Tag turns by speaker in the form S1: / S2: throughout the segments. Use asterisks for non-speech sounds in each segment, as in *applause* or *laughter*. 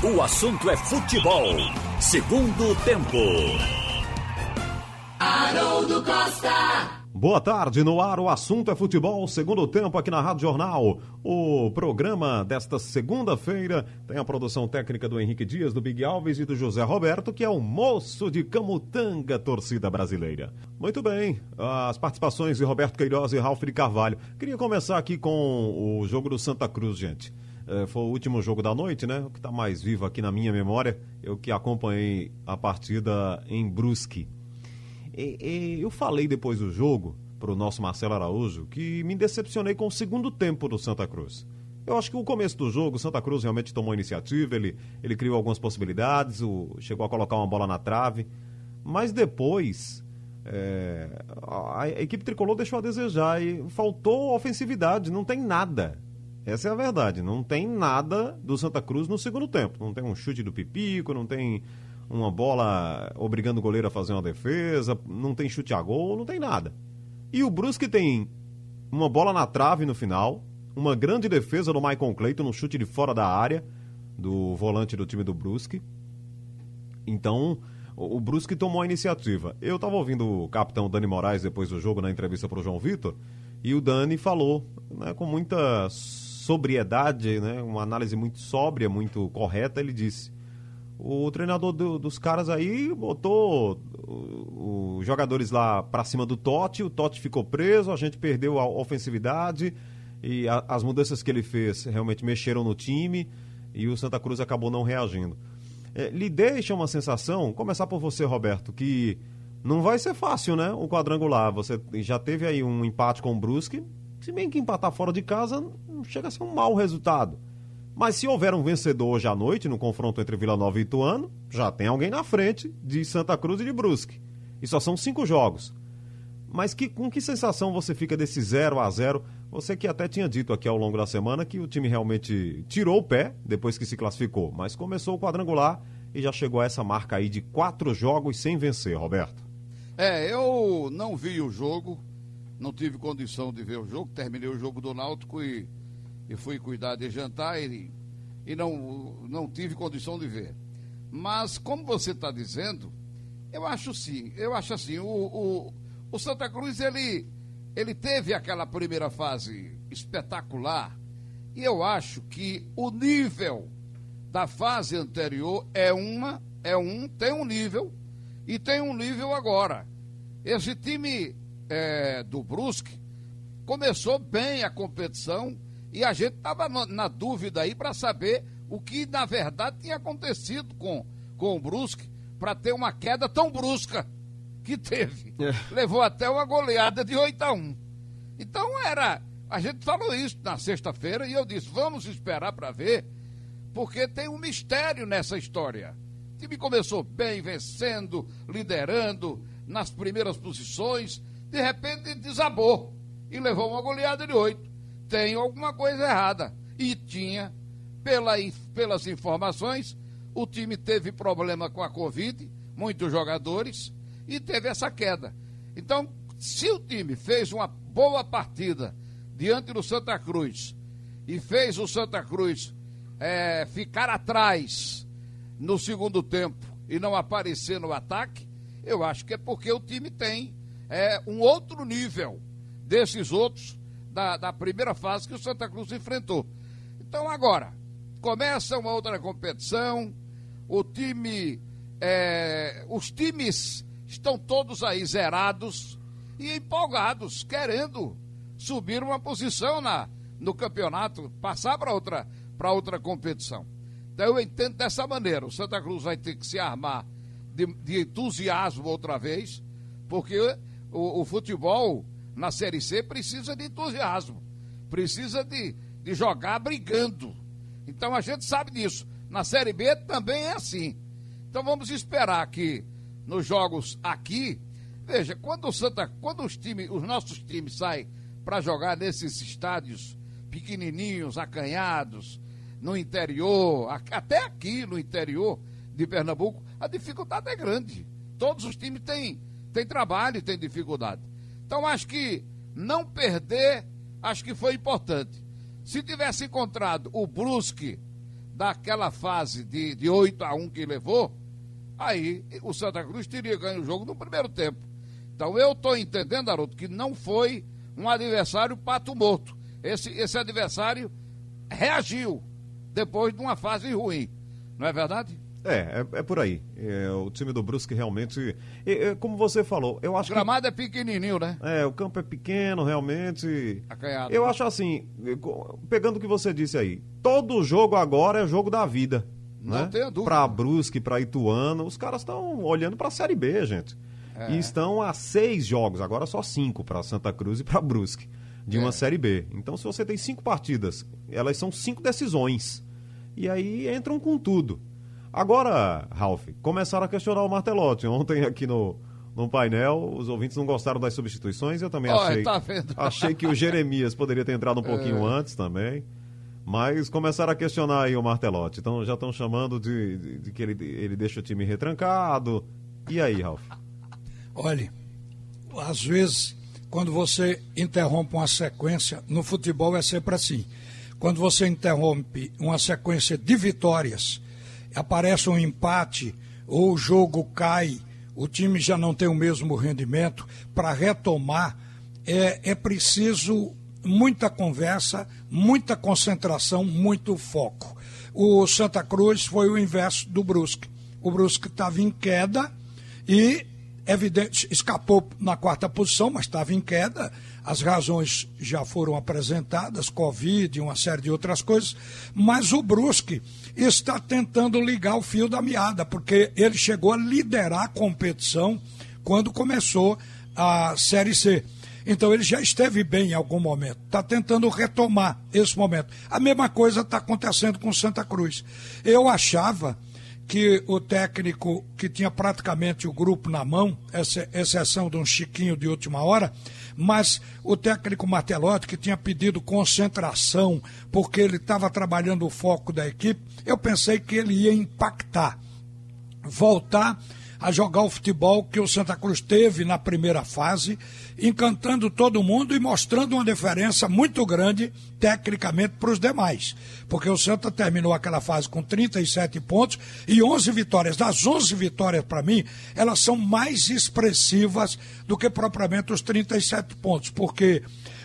S1: O assunto é futebol. Segundo tempo.
S2: Haroldo Costa.
S3: Boa tarde, no ar o assunto é futebol, segundo tempo aqui na Rádio Jornal. O programa desta segunda-feira tem a produção técnica do Henrique Dias, do Big Alves e do José Roberto, que é o moço de Camutanga, torcida brasileira. Muito bem, as participações de Roberto Queiroz e Ralf de Carvalho. Queria começar aqui com o jogo do Santa Cruz, gente. É, foi o último jogo da noite, né? O que está mais vivo aqui na minha memória, eu que acompanhei a partida em Brusque. E, e, eu falei depois do jogo para o nosso Marcelo Araújo que me decepcionei com o segundo tempo do Santa Cruz. Eu acho que o começo do jogo, o Santa Cruz realmente tomou iniciativa, ele, ele criou algumas possibilidades, o, chegou a colocar uma bola na trave, mas depois é, a, a, equipe tricolor deixou a desejar e faltou ofensividade, não tem nada. Essa é a verdade, não tem nada do Santa Cruz no segundo tempo. Não tem um chute do Pipico, não tem uma bola obrigando o goleiro a fazer uma defesa, não tem chute a gol, não tem nada. E o Brusque tem uma bola na trave no final, uma grande defesa do Michael Clayton no chute de fora da área do volante do time do Brusque. Então, o Brusque tomou a iniciativa. Eu estava ouvindo o capitão Dani Moraes depois do jogo na entrevista para o João Vitor, e o Dani falou, né, com muita sobriedade, né, uma análise muito sóbria, muito correta, ele disse: o treinador do, dos caras aí botou os jogadores lá para cima do Totti, o Totti ficou preso, a gente perdeu a ofensividade e a, as mudanças que ele fez realmente mexeram no time e o Santa Cruz acabou não reagindo. É, lhe deixa uma sensação, começar por você, Roberto, que não vai ser fácil, né? O quadrangular. Você já teve aí um empate com o Brusque, se bem que empatar fora de casa não chega a ser um mau resultado. Mas se houver um vencedor hoje à noite no confronto entre Vila Nova e Ituano, já tem alguém na frente de Santa Cruz e de Brusque. E só são cinco jogos. Mas que, com que sensação você fica desse 0 a 0 Você que até tinha dito aqui ao longo da semana que o time realmente tirou o pé depois que se classificou, mas começou o quadrangular e já chegou a essa marca aí de quatro jogos sem vencer, Roberto.
S4: É, eu não vi o jogo, não tive condição de ver o jogo, terminei o jogo do Náutico e e fui cuidar de jantar e, e não, não tive condição de ver. Mas, como você está dizendo, eu acho sim, eu acho assim, o, o, o, Santa Cruz, ele, ele teve aquela primeira fase espetacular, e eu acho que o nível da fase anterior é uma, é um, tem um nível, e tem um nível agora. Esse time é, do Brusque começou bem a competição, e a gente estava na dúvida aí para saber o que na verdade tinha acontecido com, com o Brusque para ter uma queda tão brusca que teve. *laughs* É. Levou até uma goleada de 8 a 1. Então era. A gente falou isso na sexta-feira e eu disse: vamos esperar para ver, porque tem um mistério nessa história. O time começou bem, vencendo, liderando, nas primeiras posições, de repente desabou e levou uma goleada de 8 tem alguma coisa errada. E tinha, pela, pelas informações, o time teve problema com a Covid, muitos jogadores, e teve essa queda. Então, se o time fez uma boa partida diante do Santa Cruz e fez o Santa Cruz é, ficar atrás no segundo tempo e não aparecer no ataque, eu acho que é porque o time tem é, um outro nível desses outros da, da primeira fase que o Santa Cruz enfrentou. Então agora, começa uma outra competição, o time, é, os times estão todos aí zerados e empolgados, querendo subir uma posição na, no campeonato, passar para outra, outra competição. Então eu entendo dessa maneira, o Santa Cruz vai ter que se armar de, de entusiasmo outra vez, porque o, o futebol na Série C precisa de entusiasmo, precisa de, de jogar brigando. Então a gente sabe disso. Na Série B também é assim. Então vamos esperar que nos jogos aqui, veja, quando o Santa, quando os times, os nossos times saem para jogar nesses estádios pequenininhos, acanhados, no interior, até aqui no interior de Pernambuco, a dificuldade é grande. Todos os times têm, têm trabalho têm dificuldade. Então acho que não perder, acho que foi importante. Se tivesse encontrado o Brusque daquela fase de, de 8 a 1 que levou, aí o Santa Cruz teria ganho o jogo no primeiro tempo. Então eu estou entendendo, Haroldo, que não foi um adversário pato morto. Esse, esse adversário reagiu depois de uma fase ruim. Não é verdade?
S3: É, é, é por aí. É, o time do Brusque realmente. É, como você falou, eu acho
S4: o gramado que... é pequenininho, né?
S3: É, o campo é pequeno, realmente.
S4: Acanhado.
S3: Eu acho assim, pegando o que você disse aí, todo jogo agora é jogo da vida.
S4: Não
S3: né?
S4: tenho dúvida.
S3: Pra Brusque, pra Ituano, os caras estão olhando pra Série B, gente. É. E estão a seis jogos, agora só cinco para Santa Cruz e para Brusque, de uma é. Série B. Então, se você tem cinco partidas, elas são cinco decisões. E aí entram com tudo. Agora, Ralf, começaram a questionar o Martelotti. Ontem aqui no, no painel, os ouvintes não gostaram das substituições. Eu também achei,
S4: tá
S3: achei que o Jeremias poderia ter entrado um *laughs* pouquinho é. antes também. Mas começaram a questionar aí o Martelotti. Então já estão chamando de, de, de, que ele, ele deixa o time retrancado. E aí, Ralf?
S5: Olhe, às vezes, quando você interrompe uma sequência, no futebol é sempre assim. Quando você interrompe uma sequência de vitórias, aparece um empate ou o jogo cai, o time já não tem o mesmo rendimento, para retomar é, é preciso muita conversa, muita concentração, muito foco. O Santa Cruz foi o inverso do Brusque. O Brusque estava em queda e evidente, escapou na quarta posição, mas estava em queda. As razões já foram apresentadas, Covid uma série de outras coisas. Mas o Brusque está tentando ligar o fio da meada, porque ele chegou a liderar a competição quando começou a Série C. Então ele já esteve bem em algum momento, está tentando retomar esse momento. A mesma coisa está acontecendo com Santa Cruz. Eu achava que o técnico que tinha praticamente o grupo na mão, exceção de um Chiquinho de última hora, mas o técnico Martelotti, que tinha pedido concentração, porque ele estava trabalhando o foco da equipe, eu pensei que ele ia impactar, voltar a jogar o futebol que o Santa Cruz teve na primeira fase, encantando todo mundo e mostrando uma diferença muito grande tecnicamente para os demais. Porque o Santa terminou aquela fase com 37 pontos e 11 vitórias. Das 11 vitórias, para mim, elas são mais expressivas do que propriamente os 37 pontos, porque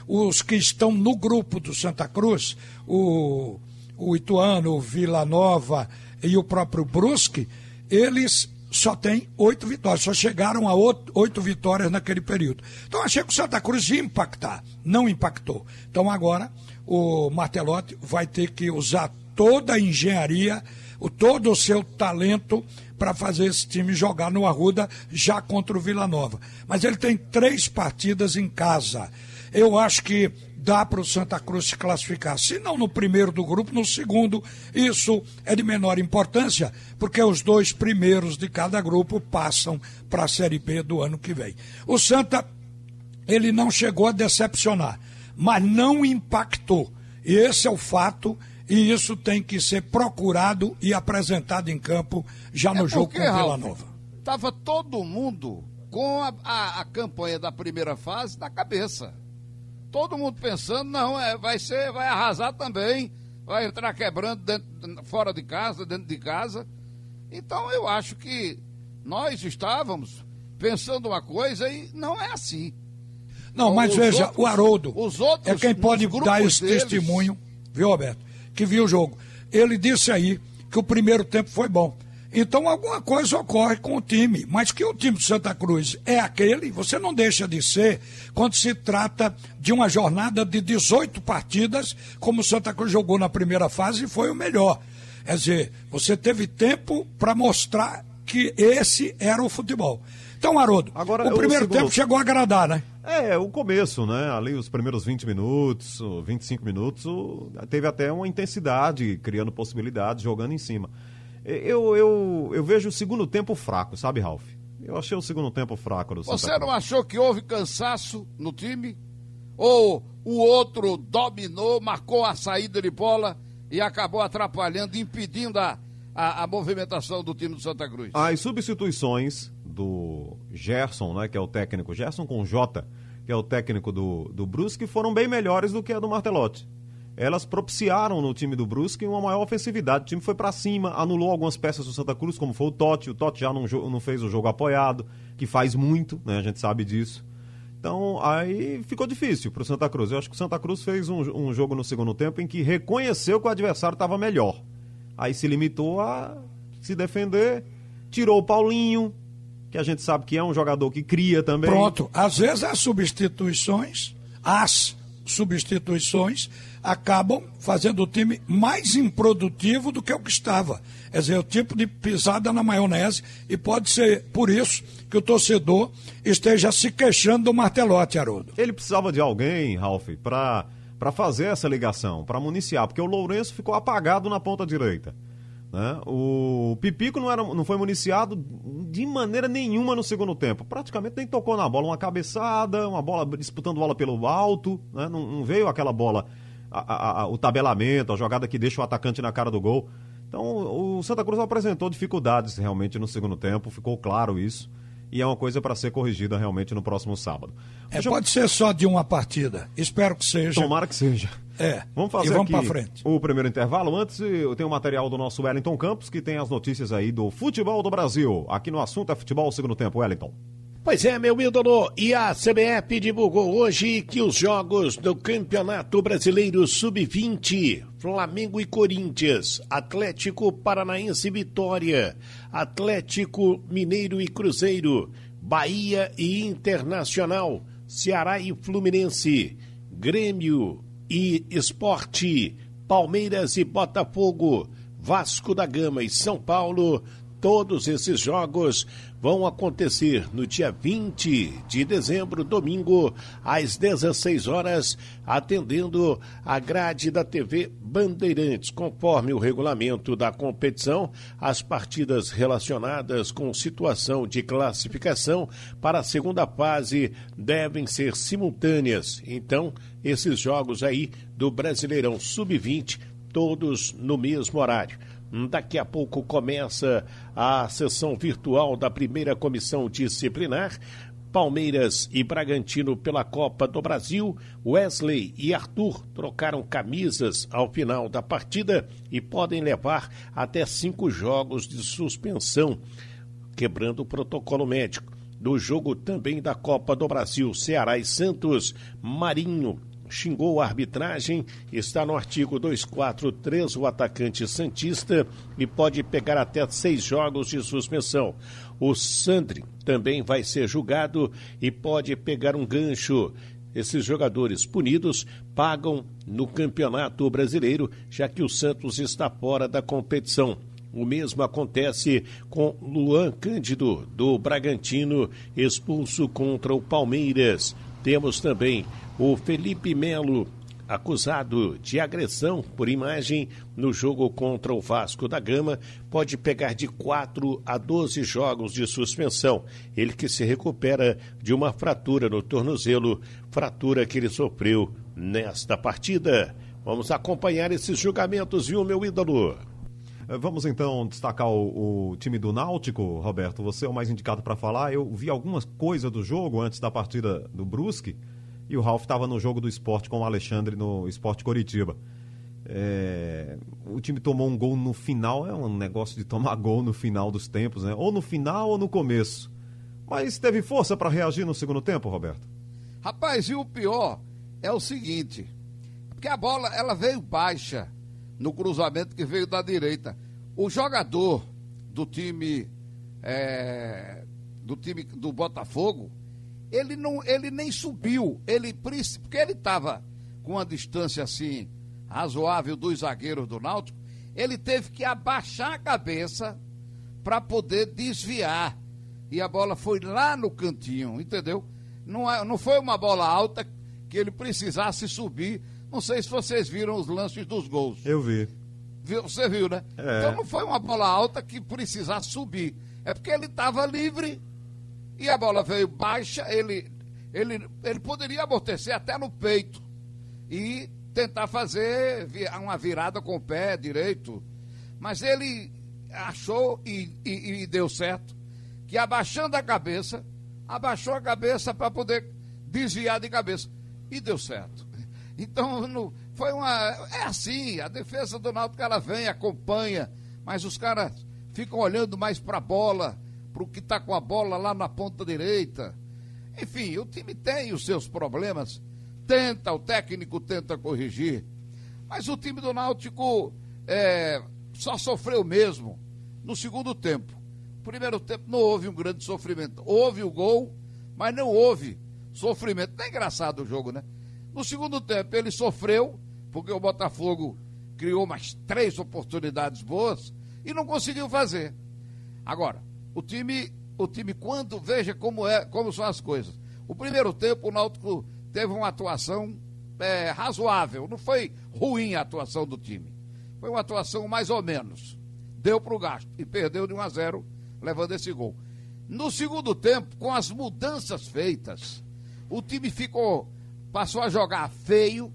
S5: os que estão no grupo do Santa Cruz, o, o Ituano, o Vila Nova e o próprio Brusque, eles só tem oito vitórias, só chegaram a oito vitórias naquele período. Então achei que o Santa Cruz ia impactar, não impactou. Então agora o Martelotti vai ter que usar toda a engenharia, o, todo o seu talento para fazer esse time jogar no Arruda já contra o Vila Nova. Mas ele tem três partidas em casa. Eu acho que dá para o Santa Cruz se classificar. Se não no primeiro do grupo, no segundo. Isso é de menor importância, porque os dois primeiros de cada grupo passam para a Série B do ano que vem. O Santa, ele não chegou a decepcionar, mas não impactou. E esse é o fato, e isso tem que ser procurado e apresentado em campo já é no jogo com Vila Nova.
S4: Estava todo mundo com a, a, a campanha da primeira fase na cabeça todo mundo pensando, não, é, vai ser, vai arrasar também, vai entrar quebrando dentro, fora de casa, dentro de casa. Então eu acho que nós estávamos pensando uma coisa e não é assim.
S5: Não, mas veja, outros, o Haroldo os outros, é quem pode dar esse deles... testemunho, viu, Roberto? Que viu o jogo. Ele disse aí que o primeiro tempo foi bom. Então alguma coisa ocorre com o time. Mas que o time de Santa Cruz é aquele, você não deixa de ser quando se trata de uma jornada de 18 partidas, como o Santa Cruz jogou na primeira fase e foi o melhor. Quer dizer, você teve tempo para mostrar que esse era o futebol. Então, Haroldo, Agora, o primeiro o segundo... tempo chegou a agradar, né?
S3: É, o começo, né? Ali os primeiros 20 minutos, 25 minutos, teve até uma intensidade, criando possibilidades, jogando em cima. Eu, eu, eu vejo o segundo tempo fraco, sabe, Ralf? Eu achei o segundo tempo fraco do
S4: Você não achou que houve cansaço no time? Ou o outro dominou, marcou a saída de bola e acabou atrapalhando, impedindo a, a, a movimentação do time do Santa Cruz?
S3: As substituições do Gerson, né, que é o técnico, Gerson com J, que é o técnico do, do Brusque, foram bem melhores do que a do Martelotti. Elas propiciaram no time do Brusque uma maior ofensividade. O time foi para cima, anulou algumas peças do Santa Cruz, como foi o Totti. O Totti já não, não fez o jogo apoiado, que faz muito, né? A gente sabe disso. Então, aí ficou difícil para o Santa Cruz. Eu acho que o Santa Cruz fez um, um jogo no segundo tempo em que reconheceu que o adversário estava melhor. Aí se limitou a se defender, tirou o Paulinho, que a gente sabe que é um jogador que cria também.
S5: Pronto, às vezes as substituições, as substituições acabam fazendo o time mais improdutivo do que o que estava. Quer dizer, o tipo de pisada na maionese e pode ser por isso que o torcedor esteja se queixando do martelote, Haroldo.
S3: Ele precisava de alguém, Ralf, para fazer essa ligação, para municiar, porque o Lourenço ficou apagado na ponta direita. Né? O Pipico não, era, não foi municiado de maneira nenhuma no segundo tempo. Praticamente nem tocou na bola. Uma cabeçada, uma bola disputando bola pelo alto. Né? Não, não, veio aquela bola, a, a, o tabelamento, a jogada que deixa o atacante na cara do gol. Então o Santa Cruz apresentou dificuldades realmente no segundo tempo, ficou claro isso e é uma coisa para ser corrigida realmente no próximo sábado.
S5: É, pode ser só de uma partida. Espero que seja.
S3: Tomara que seja.
S5: É.
S3: Vamos fazer e
S5: vamos
S3: aqui
S5: frente.
S3: o primeiro intervalo. Antes, eu tenho o material do nosso Wellington Campos, que tem as notícias aí do futebol do Brasil. Aqui no assunto é futebol segundo tempo, Wellington.
S6: Pois é, meu ídolo, e a CBF divulgou hoje que os jogos do Campeonato Brasileiro Sub-20, Flamengo e Corinthians, Atlético Paranaense e Vitória, Atlético Mineiro e Cruzeiro, Bahia e Internacional, Ceará e Fluminense, Grêmio e Esporte, Palmeiras e Botafogo, Vasco da Gama e São Paulo Todos esses jogos vão acontecer no dia 20 de dezembro, domingo, às 16 horas, atendendo a grade da TV Bandeirantes. Conforme o regulamento da competição, as partidas relacionadas com situação de classificação para a segunda fase devem ser simultâneas. Então, esses jogos aí do Brasileirão Sub-20, todos no mesmo horário. Daqui a pouco começa a sessão virtual da primeira comissão disciplinar. Palmeiras e Bragantino pela Copa do Brasil. Wesley e Arthur trocaram camisas ao final da partida e podem levar até cinco jogos de suspensão, quebrando o protocolo médico. Do jogo também da Copa do Brasil, Ceará e Santos, Marinho xingou a arbitragem, está no artigo 243, o atacante Santista, e pode pegar até seis jogos de suspensão. O Sandri também vai ser julgado e pode pegar um gancho. Esses jogadores punidos pagam no Campeonato Brasileiro, já que o Santos está fora da competição. O mesmo acontece com Luan Cândido, do Bragantino, expulso contra o Palmeiras. Temos também o Felipe Melo, acusado de agressão por imagem no jogo contra o Vasco da Gama, pode pegar de 4 a 12 jogos de suspensão. Ele que se recupera de uma fratura no tornozelo, fratura que ele sofreu nesta partida. Vamos acompanhar esses julgamentos, viu, meu ídolo?
S3: Eh, vamos então destacar o, o, time do Náutico, Roberto. Você é o mais indicado para falar. Eu vi algumas coisas do jogo antes da partida do Brusque e o Ralf estava no jogo do esporte com o Alexandre no Esporte Coritiba. É, o time tomou um gol no final, é um negócio de tomar gol no final dos tempos, né? Ou no final ou no começo. Mas teve força para reagir no segundo tempo, Roberto?
S4: Rapaz, e o pior é o seguinte: porque a bola ela veio baixa no cruzamento que veio da direita. O jogador do time é, do time do Botafogo, ele não, ele nem subiu, ele porque ele estava com uma distância assim razoável dos zagueiros do Náutico, ele teve que abaixar a cabeça para poder desviar. E a bola foi lá no cantinho, entendeu? Não, é, não foi uma bola alta que ele precisasse subir não sei se vocês viram os lances dos gols.
S3: Eu vi.
S4: Você viu, né? É. Então não foi uma bola alta que precisasse subir. É porque ele estava livre e a bola veio baixa, ele, ele, ele poderia amortecer até no peito e tentar fazer uma virada com o pé direito. Mas ele achou e, e, e deu certo que abaixando a cabeça, abaixou a cabeça para poder desviar de cabeça. E deu certo. Então, no, foi uma. É assim, a defesa do Náutico ela vem, acompanha, mas os caras ficam olhando mais para a bola, para o que está com a bola lá na ponta direita. Enfim, o time tem os seus problemas, tenta, o técnico tenta corrigir, mas o time do Náutico é, só sofreu mesmo no segundo tempo. Primeiro tempo não houve um grande sofrimento. Houve o gol, mas não houve sofrimento. Não é engraçado o jogo, né? No segundo tempo ele sofreu, porque o Botafogo criou mais três oportunidades boas e não conseguiu fazer. Agora, o time, o time quando veja como é, como são as coisas. O primeiro tempo o Náutico teve uma atuação é, razoável, não foi ruim a atuação do time. Foi uma atuação mais ou menos. Deu para o gasto e perdeu de 1 a 0, levando esse gol. No segundo tempo, com as mudanças feitas, o time ficou passou a jogar feio,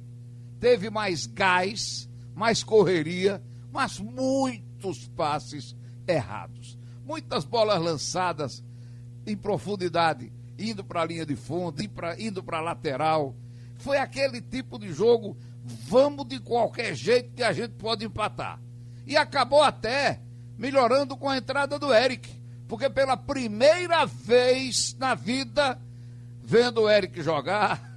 S4: teve mais gás, mais correria, mas muitos passes errados. Muitas bolas lançadas em profundidade, indo para a linha de fundo, indo para a lateral. Foi aquele tipo de jogo, vamos de qualquer jeito que a gente pode empatar. E acabou até melhorando com a entrada do Eric, porque pela primeira vez na vida, vendo o Eric jogar,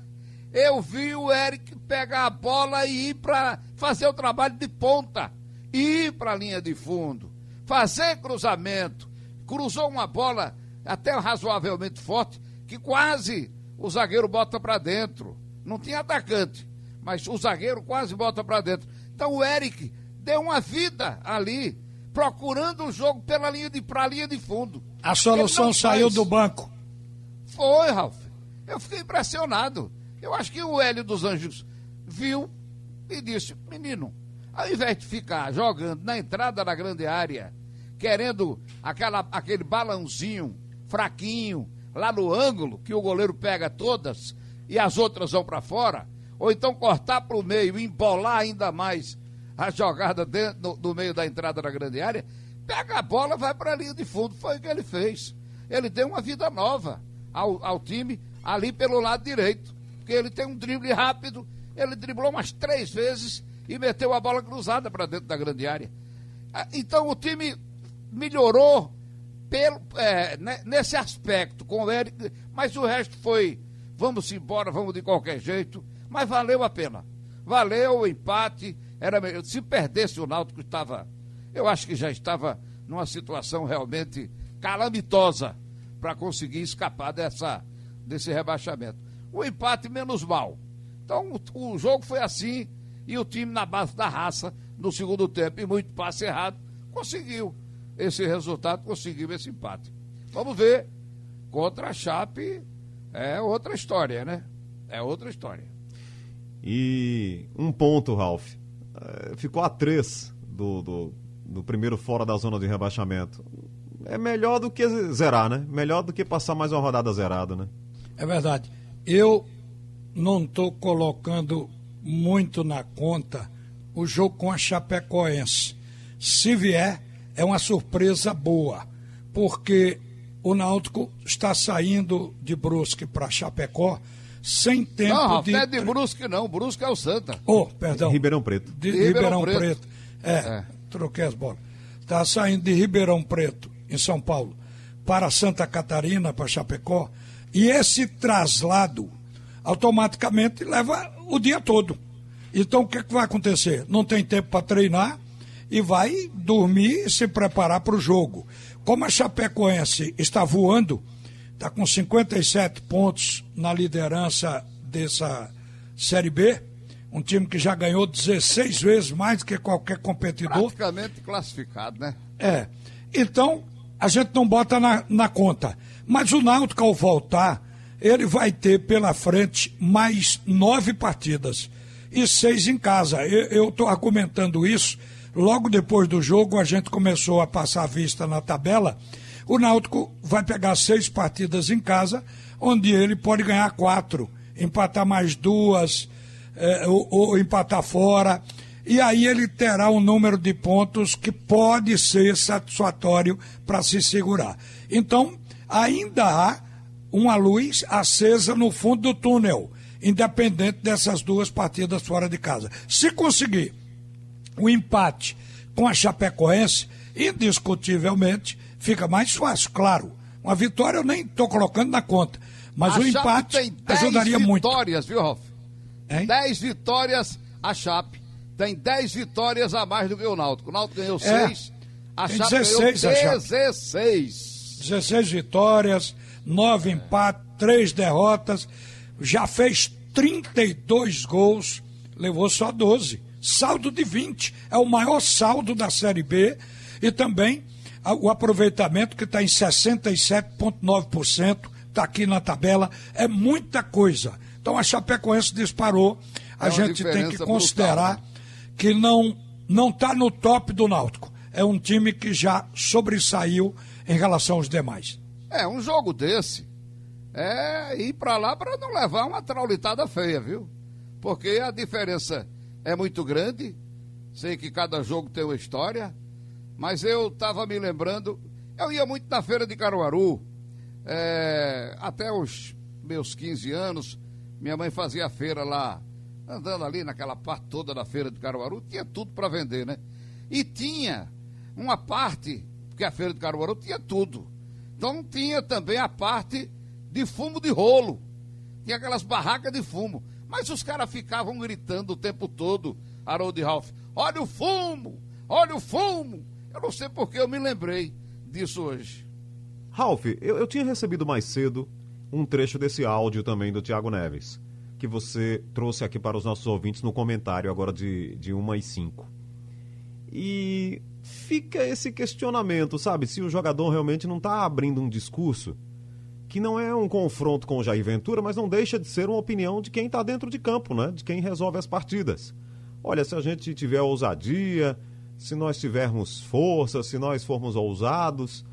S4: eu vi o Eric pegar a bola e ir para fazer o trabalho de ponta, ir para a linha de fundo, fazer cruzamento. Cruzou uma bola até razoavelmente forte, que quase o zagueiro bota para dentro. Não tinha atacante, mas o zagueiro quase bota para dentro. Então o Eric deu uma vida ali, procurando o jogo pela linha de pra linha de fundo.
S5: A solução saiu do banco.
S4: Foi, Ralf. Eu fiquei impressionado. Eu acho que o Hélio dos Anjos viu e disse: menino, ao invés de ficar jogando na entrada da grande área, querendo aquela, aquele balãozinho fraquinho lá no ângulo, que o goleiro pega todas e as outras vão para fora, ou então cortar para o meio e embolar ainda mais a jogada dentro do, meio da entrada da grande área, pega a bola vai para a linha de fundo. Foi o que ele fez. Ele deu uma vida nova ao, ao time ali pelo lado direito porque ele tem um drible rápido, ele driblou umas três vezes e meteu a bola cruzada para dentro da grande área. Ah, então o time melhorou pelo, é, nesse aspecto com o Eric, mas o resto foi vamos embora, vamos de qualquer jeito, mas valeu a pena. Valeu o empate, era se perdesse o Náutico estava, eu acho que já estava numa situação realmente calamitosa para conseguir escapar dessa desse rebaixamento o empate menos mal. Então o, o jogo foi assim e o time na base da raça no segundo tempo e muito passe errado conseguiu esse resultado, conseguiu esse empate. Vamos ver contra a Chape é outra história, né? É outra história.
S3: E um ponto, Ralf. É, ficou a três do, do, do primeiro fora da zona de rebaixamento. É melhor do que zerar, né? Melhor do que passar mais uma rodada zerada, né?
S5: É verdade eu não estou colocando muito na conta o jogo com a Chapecoense. Se vier, é uma surpresa boa, porque o Náutico está saindo de Brusque para Chapecó sem tempo
S4: não,
S5: de.
S4: Não, é de Brusque não, Brusque é o Santa.
S5: Oh, perdão.
S3: Ribeirão Preto.
S5: De, de Ribeirão, Ribeirão Preto. Preto. É, é, troquei as bolas. Está saindo de Ribeirão Preto, em São Paulo, para Santa Catarina, para Chapecó, e esse traslado automaticamente leva o dia todo. Então o que, é que vai acontecer? Não tem tempo para treinar e vai dormir e se preparar para o jogo. Como a Chapecoense está voando, está com 57 pontos na liderança dessa Série B, um time que já ganhou 16 vezes mais do que qualquer competidor.
S4: Praticamente classificado, né?
S5: É. Então, a gente não bota na, na conta. Mas o Náutico, ao voltar, ele vai ter pela frente mais nove partidas e seis em casa. Eu estou argumentando isso. Logo depois do jogo, a gente começou a passar a vista na tabela. O Náutico vai pegar seis partidas em casa, onde ele pode ganhar quatro, empatar mais duas, é, ou, ou empatar fora. E aí ele terá um número de pontos que pode ser satisfatório para se segurar. Então, ainda há uma luz acesa no fundo do túnel. independente dessas duas partidas fora de casa. Se conseguir o empate com a Chapecoense, indiscutivelmente fica mais fácil, claro. Uma vitória eu nem estou colocando na conta, mas
S4: a
S5: o empate ajudaria muito.
S4: vitórias, viu, Ralf? 10 vitórias a Chape. Tem 10 vitórias a mais do que o Náutico. O Náutico ganhou 6, é, a Chape 16, ganhou 16.
S5: 16 vitórias, 9 empates, 3 derrotas. Já fez 32 gols, levou só 12. Saldo de 20. É o maior saldo da Série B. E também o aproveitamento que está em 67,9%. Está aqui na tabela. É muita coisa. Então a Chapecoense disparou. A é gente tem que considerar brutal, né? Que não não está no top do Náutico. É um time que já sobressaiu em relação aos demais.
S4: É, um jogo desse é ir para lá para não levar uma traulitada feia, viu? Porque a diferença é muito grande. Sei que cada jogo tem uma história, mas eu estava me lembrando, eu ia muito na feira de Caruaru, é, até os meus 15 anos, minha mãe fazia feira lá, andando ali naquela parte toda da feira de Caruaru, tinha tudo para vender, né? E tinha uma parte, porque a feira de Caruaru tinha tudo. Então tinha também a parte de fumo de rolo. Tinha aquelas barracas de fumo. Mas os caras ficavam gritando o tempo todo, Harold Ralph, olha o fumo, olha o fumo. Eu não sei porque eu me lembrei disso hoje.
S3: Ralph, eu, eu tinha recebido mais cedo um trecho desse áudio também do Tiago Neves, que você trouxe aqui para os nossos ouvintes no comentário agora de, de 1 e 5. E fica esse questionamento, sabe? Se o jogador realmente não está abrindo um discurso que não é um confronto com o Jair Ventura, mas não deixa de ser uma opinião de quem está dentro de campo, né? De quem resolve as partidas. Olha, se a gente tiver ousadia, se nós tivermos força, se nós formos ousados,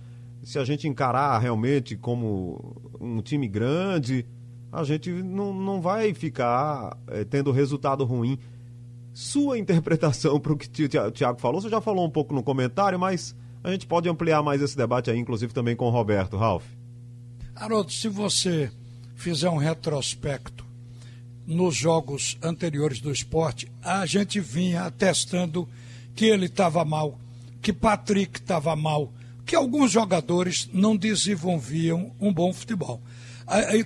S3: se a gente encarar realmente como um time grande, a gente não, não vai ficar é, tendo resultado ruim. Sua interpretação para o que o Tiago falou, você já falou um pouco no comentário, mas a gente pode ampliar mais esse debate aí, inclusive também com o Roberto, Ralf.
S5: Haroldo, se você fizer um retrospecto nos jogos anteriores do esporte, a gente vinha atestando que ele estava mal, que Patrick estava mal, que alguns jogadores não desenvolviam um bom futebol.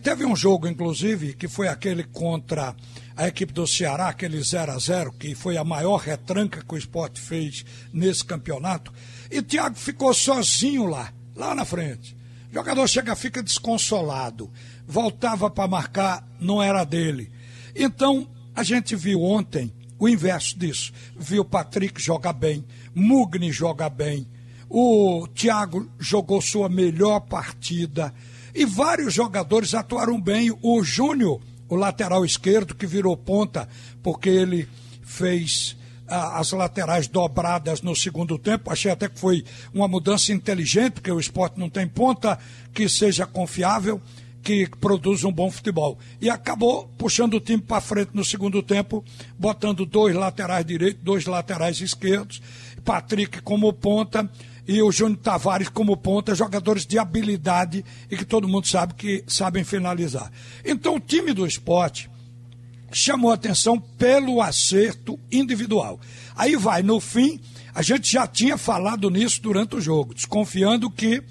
S5: Teve um jogo, inclusive, que foi aquele contra a equipe do Ceará, aquele 0 a 0 que foi a maior retranca que o esporte fez nesse campeonato. E Thiago ficou sozinho lá, lá na frente. O jogador chega, fica desconsolado. Voltava para marcar, não era dele. Então, a gente viu ontem o inverso disso. Viu Patrick jogar bem, Mugni jogar bem, o Thiago jogou sua melhor partida e vários jogadores atuaram bem. O Júnior, o lateral esquerdo, que virou ponta, porque ele fez as laterais dobradas no segundo tempo. Achei até que foi uma mudança inteligente, porque o esporte não tem ponta que seja confiável, que produza um bom futebol. E acabou puxando o time para frente no segundo tempo, botando dois laterais direitos, dois laterais esquerdos, Patrick como ponta e o Júnior Tavares como ponta, jogadores de habilidade e que todo mundo sabe que sabem finalizar. Então o time do esporte chamou atenção pelo acerto individual. Aí vai, no fim, a gente já tinha falado nisso durante o jogo, desconfiando que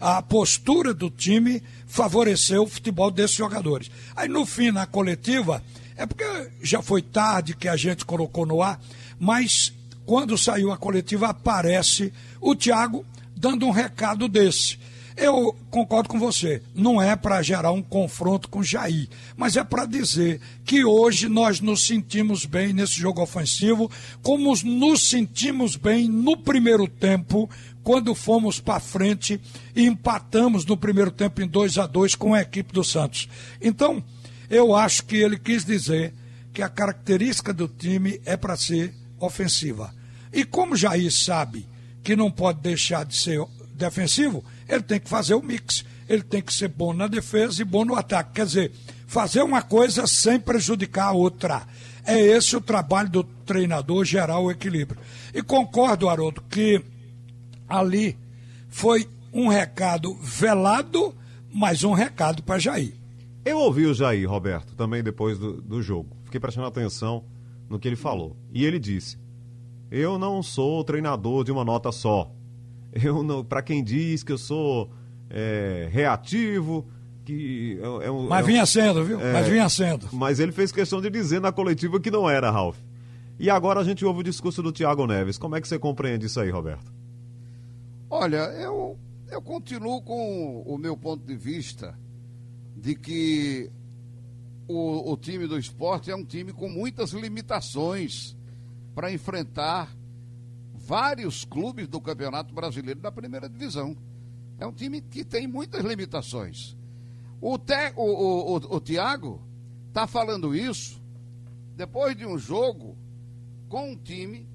S5: a postura do time favoreceu o futebol desses jogadores. Aí no fim, na coletiva, é porque já foi tarde que a gente colocou no ar, mas quando saiu a coletiva aparece o Thiago dando um recado desse. Eu concordo com você, não é para gerar um confronto com Jair, mas é para dizer que hoje nós nos sentimos bem nesse jogo ofensivo, como nos sentimos bem no primeiro tempo, quando fomos para frente e empatamos no primeiro tempo em 2 a 2 com a equipe do Santos. Então, eu acho que ele quis dizer que a característica do time é para ser ofensiva. E como Jair sabe que não pode deixar de ser defensivo, ele tem que fazer o mix. Ele tem que ser bom na defesa e bom no ataque. Quer dizer, fazer uma coisa sem prejudicar a outra. É esse o trabalho do treinador, gerar o equilíbrio. E concordo, Haroldo, que ali foi um recado velado, mas um recado para Jair.
S3: Eu ouvi o Jair, Roberto, também depois do, do jogo. Fiquei prestando atenção no que ele falou. E ele disse: Eu não sou treinador de uma nota só. Eu não, para quem diz que eu sou é, reativo, que é, é um,
S5: mas
S3: é
S5: vinha sendo, viu?
S3: é,
S5: mas vinha sendo.
S3: Mas ele fez questão de dizer na coletiva que não era, Ralf. E agora a gente ouve o discurso do Thiago Neves. Como é que você compreende isso aí, Roberto?
S4: Olha, eu, eu continuo com o meu ponto de vista de que o, o time do esporte é um time com muitas limitações para enfrentar vários clubes do Campeonato Brasileiro da primeira divisão. É um time que tem muitas limitações. O, te, o, o, o, o Thiago está falando isso depois de um jogo com um time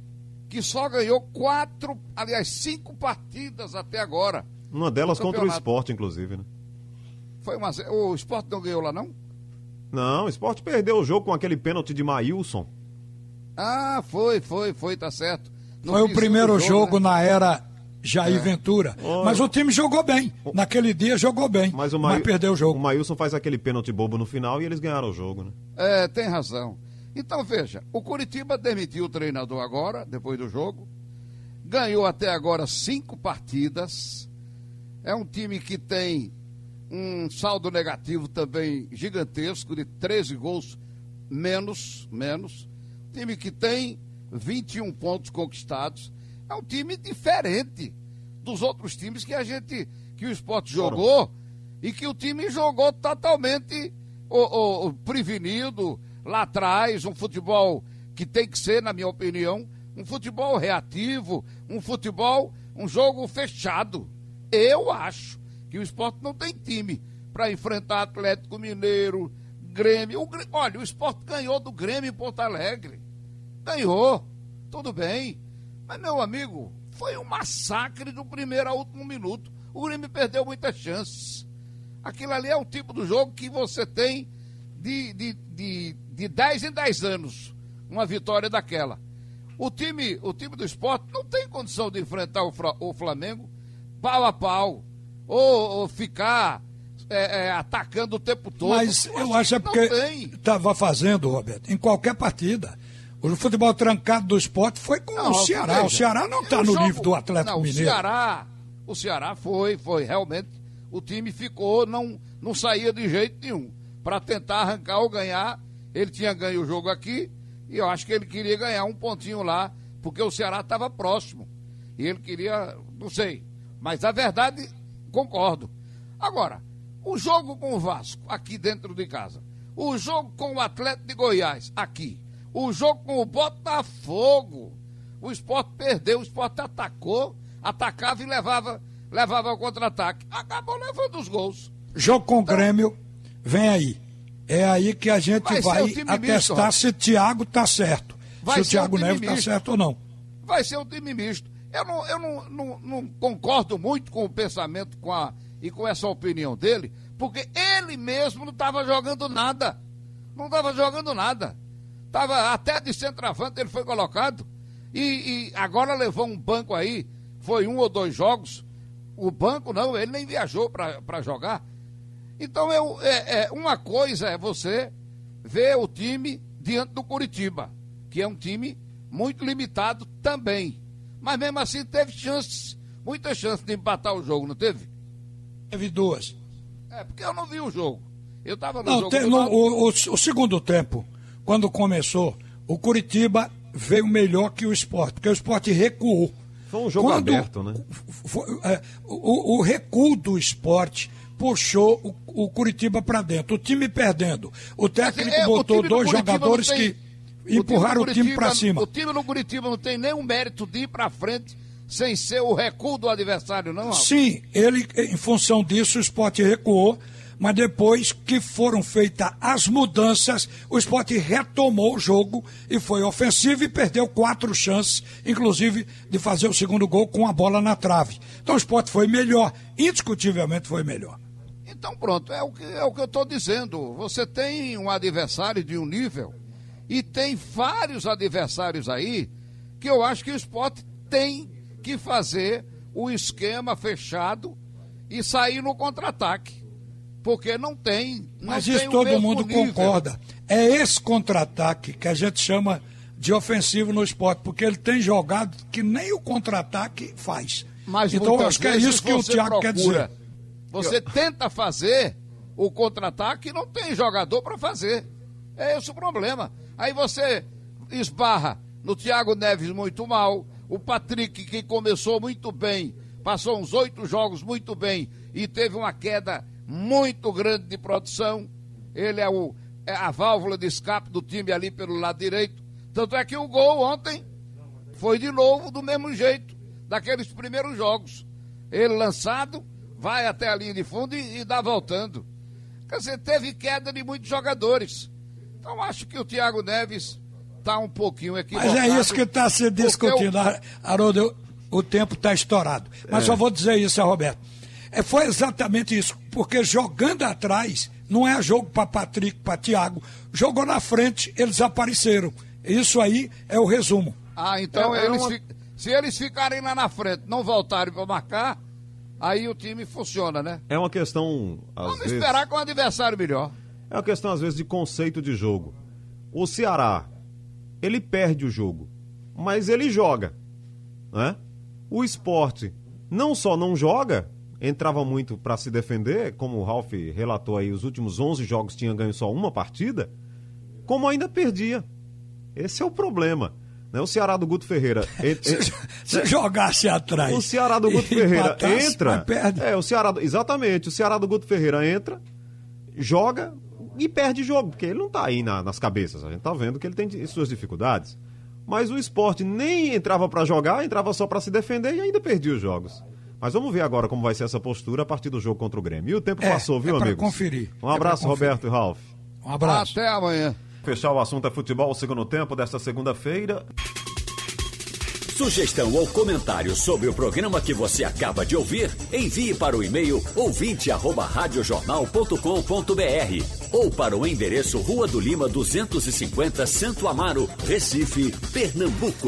S4: que só ganhou quatro, aliás, cinco partidas até agora.
S3: Uma delas contra o esporte, inclusive, né?
S4: Foi uma. O esporte não ganhou lá, não?
S3: Não, o esporte perdeu o jogo com aquele pênalti de Maílson.
S4: Ah, foi, foi, foi, tá certo.
S5: No foi o primeiro jogo, jogo né? na era Jair é. Ventura. Oh. Mas o time jogou bem. Naquele dia jogou bem. Mas, o mas perdeu o jogo.
S3: O Maílson faz aquele pênalti bobo no final e eles ganharam o jogo, né?
S4: É, tem razão. Então, veja, o Curitiba demitiu o treinador agora, depois do jogo. Ganhou até agora cinco partidas. É um time que tem um saldo negativo também gigantesco, de 13 gols menos, menos. Time que tem 21 pontos conquistados. É um time diferente dos outros times que a gente, que o esporte jogou e que o time jogou totalmente o, o, prevenido, lá atrás, um futebol que tem que ser, na minha opinião, um futebol reativo, um futebol, um jogo fechado. Eu acho que o esporte não tem time para enfrentar Atlético Mineiro, Grêmio. O, olha, o esporte ganhou do Grêmio em Porto Alegre. Ganhou, tudo bem. Mas, meu amigo, foi um massacre do primeiro ao último minuto. O Grêmio perdeu muitas chances. Aquilo ali é o tipo do jogo que você tem de, de, de, de 10 em 10 anos uma vitória daquela. O time, o time do esporte não tem condição de enfrentar o, o Flamengo pau a pau. Ou, ou ficar é, é, atacando o tempo todo.
S5: Mas eu acho, é porque estava fazendo, Roberto, em qualquer partida. O futebol trancado do esporte foi com não, o Ceará. Veja, o Ceará não está no jogo, nível do Atlético não, Mineiro.
S4: O Ceará, o Ceará foi, foi realmente. O time ficou, não, não saía de jeito nenhum para tentar arrancar ou ganhar. Ele tinha ganho o jogo aqui e eu acho que ele queria ganhar um pontinho lá, porque o Ceará estava próximo. E ele queria, não sei. Mas a verdade, concordo. Agora, o jogo com o Vasco, aqui dentro de casa. O jogo com o Atlético de Goiás, aqui. O jogo com o Botafogo. O esporte perdeu, o esporte atacou, atacava e levava, levava ao contra-ataque. Acabou levando os gols.
S5: Jogo com o então, Grêmio vem aí. É aí que a gente vai, vai atestar misto, se o Thiago tá certo. Vai se o Thiago Neves está certo ou não.
S4: Vai ser um time misto. Eu, não, eu não, não, não, concordo muito com o pensamento com a, e com essa opinião dele, porque ele mesmo não estava jogando nada. Não estava jogando nada. Tava até de centroavante ele foi colocado. E, e agora levou um banco aí. Foi um ou dois jogos. O banco não, ele nem viajou para jogar. Então, eu, é, é, uma coisa é você ver o time diante do Curitiba, que é um time muito limitado também. Mas mesmo assim teve chances, muitas chances de empatar o jogo, não teve?
S5: Teve duas.
S4: É, porque eu não vi o jogo. Eu estava no não,
S5: jogo. Te, no, o, o, o, segundo tempo, quando começou, o Curitiba veio melhor que o esporte, porque o esporte recuou.
S3: Foi um jogo quando, aberto, né?
S5: Foi, é, o, o recuo do esporte puxou o, o Curitiba para dentro. O time perdendo. O técnico é, botou o dois jogadores tem, que empurraram o time, time para cima.
S4: O time no Curitiba não tem nenhum mérito de ir para frente sem ser o recuo do adversário, não?
S5: Sim, ele, em função disso, o esporte recuou, mas depois que foram feitas as mudanças, o esporte retomou o jogo e foi ofensivo e perdeu quatro chances, inclusive de fazer o segundo gol com a bola na trave. Então o esporte foi melhor, indiscutivelmente foi melhor.
S4: Então pronto, é o que, é o que eu estou dizendo. Você tem um adversário de um nível e tem vários adversários aí que eu acho que o esporte tem que fazer o esquema fechado e sair no contra-ataque. Porque não tem. Não
S5: Mas
S4: tem
S5: isso todo mundo
S4: nível.
S5: concorda. É esse contra-ataque que a gente chama de ofensivo no esporte, porque ele tem jogado que nem o contra-ataque faz.
S4: Mas
S5: então eu acho que é isso que o Thiago quer
S4: procura.
S5: dizer.
S4: Você tenta fazer o contra-ataque e não tem jogador para fazer. É esse o problema. Aí você esbarra no Thiago Neves muito mal, o Patrick, que começou muito bem, passou uns oito jogos muito bem e teve uma queda muito grande de produção. Ele é, o, é a válvula de escape do time ali pelo lado direito. Tanto é que o gol ontem foi de novo do mesmo jeito, daqueles primeiros jogos. Ele lançado, vai até a linha de fundo e, e dá voltando. Quer dizer, teve queda de muitos jogadores. Então acho que o Thiago Neves está um pouquinho equivocado.
S5: Mas é isso que está se discutindo.
S4: o-
S5: Har- Haroldo, o tempo está estourado. Mas
S3: É.
S5: só vou dizer isso Roberto. É, foi exatamente isso, porque jogando atrás, não é jogo para Patrick, para Thiago. Jogou na frente, eles apareceram. Isso aí é o resumo.
S4: Ah, então
S3: É- é
S4: eles
S3: uma-
S4: fi- se eles ficarem lá na frente, não voltarem para marcar, aí o time funciona, né?
S3: É uma questão, às
S4: Vamos
S3: vezes.
S4: esperar com um adversário melhor.
S3: É uma questão, às vezes, de conceito de jogo. O Ceará, ele perde o jogo, mas ele joga. Né? O esporte não só não joga, entrava muito para se defender, como o Ralf relatou aí, os últimos 11 jogos tinha ganho só uma partida, como ainda perdia. Esse é o problema. Né? O Ceará do Guto Ferreira. *laughs*
S5: Se jogasse atrás.
S3: o Ceará do Guto Ferreira entra.
S5: perde.
S3: É, o Ceará. do- Exatamente. O Ceará do Guto Ferreira entra, joga e perde jogo, porque ele não tá aí na- nas cabeças. A gente tá vendo que ele tem suas dificuldades. Mas o esporte nem entrava pra jogar, entrava só pra se defender e ainda perdia os jogos. Mas vamos ver agora como vai ser essa postura a partir do jogo contra o Grêmio. E o tempo
S5: É,
S3: passou, viu,
S5: é
S3: amigos?
S5: conferir.
S3: Um
S5: É
S3: abraço,
S5: pra conferir.
S3: Roberto e Ralf.
S5: Um abraço.
S4: Até amanhã.
S3: Fechar o assunto é futebol, o segundo tempo desta segunda-feira.
S1: Sugestão ou comentário sobre o programa que você acaba de ouvir, envie para o e-mail ouvinte@radiojornal.com.br ou para o endereço Rua do Lima 250, Santo Amaro, Recife, Pernambuco.